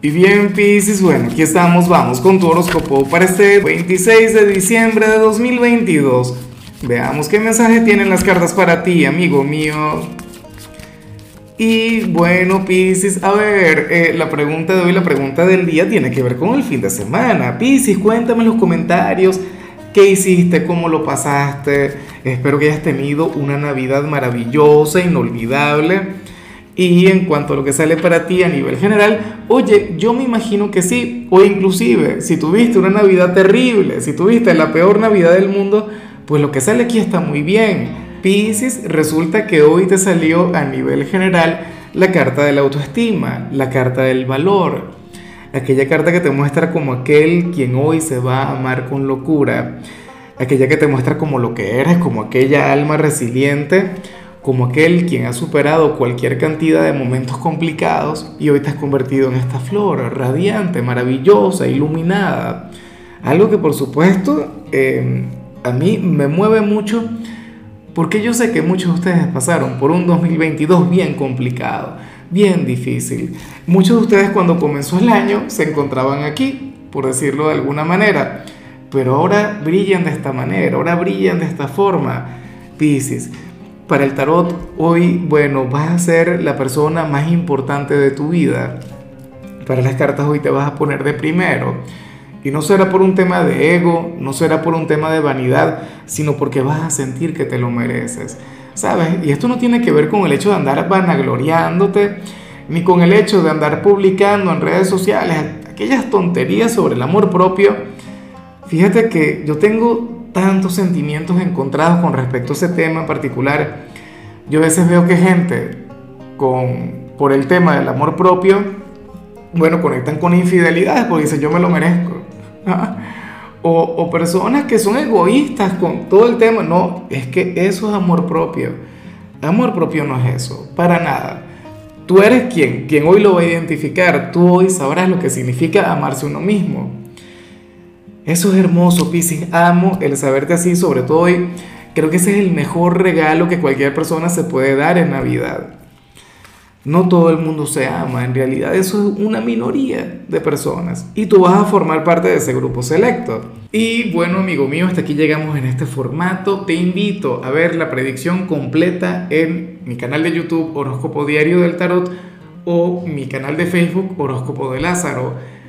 Y bien, Pisces, bueno, aquí estamos, vamos con tu horóscopo para este 26 de diciembre de 2022. Veamos qué mensaje tienen las cartas para ti, amigo mío. Y bueno, Pisces, a ver, eh, la pregunta de hoy, la pregunta del día tiene que ver con el fin de semana. Pisces, cuéntame en los comentarios qué hiciste, cómo lo pasaste. Espero que hayas tenido una Navidad maravillosa, inolvidable. Y en cuanto a lo que sale para ti a nivel general, oye, yo me imagino que sí, o inclusive si tuviste una Navidad terrible, si tuviste la peor Navidad del mundo, pues lo que sale aquí está muy bien. Piscis, resulta que hoy te salió a nivel general la carta de la autoestima, la carta del valor, aquella carta que te muestra como aquel quien hoy se va a amar con locura, aquella que te muestra como lo que eres, como aquella alma resiliente como aquel quien ha superado cualquier cantidad de momentos complicados y hoy te has convertido en esta flor radiante, maravillosa, iluminada. Algo que por supuesto eh, a mí me mueve mucho porque yo sé que muchos de ustedes pasaron por un 2022 bien complicado, bien difícil. Muchos de ustedes cuando comenzó el año se encontraban aquí, por decirlo de alguna manera, pero ahora brillan de esta manera, ahora brillan de esta forma, Pisces para el tarot hoy, bueno, vas a ser la persona más importante de tu vida. Para las cartas hoy te vas a poner de primero. Y no será por un tema de ego, no será por un tema de vanidad, sino porque vas a sentir que te lo mereces. ¿Sabes? Y esto no tiene que ver con el hecho de andar vanagloriándote, ni con el hecho de andar publicando en redes sociales aquellas tonterías sobre el amor propio. Fíjate que yo tengo tantos sentimientos encontrados con respecto a ese tema en particular. Yo a veces veo que gente con, por el tema del amor propio, bueno, conectan con infidelidades porque dicen yo me lo merezco. O, personas que son egoístas con todo el tema. No, es que eso es amor propio. Amor propio no es eso, para nada. Tú eres quien, quien hoy lo va a identificar. Tú hoy sabrás lo que significa amarse uno mismo. Eso es hermoso, Piscis. Amo el saberte así, sobre todo hoy. Creo que ese es el mejor regalo que cualquier persona se puede dar en Navidad. No todo el mundo se ama, en realidad eso es una minoría de personas y tú vas a formar parte de ese grupo selecto. Y bueno, amigo mío, hasta aquí llegamos en este formato. Te invito a ver la predicción completa en mi canal de YouTube Horóscopo Diario del Tarot o mi canal de Facebook Horóscopo de Lázaro.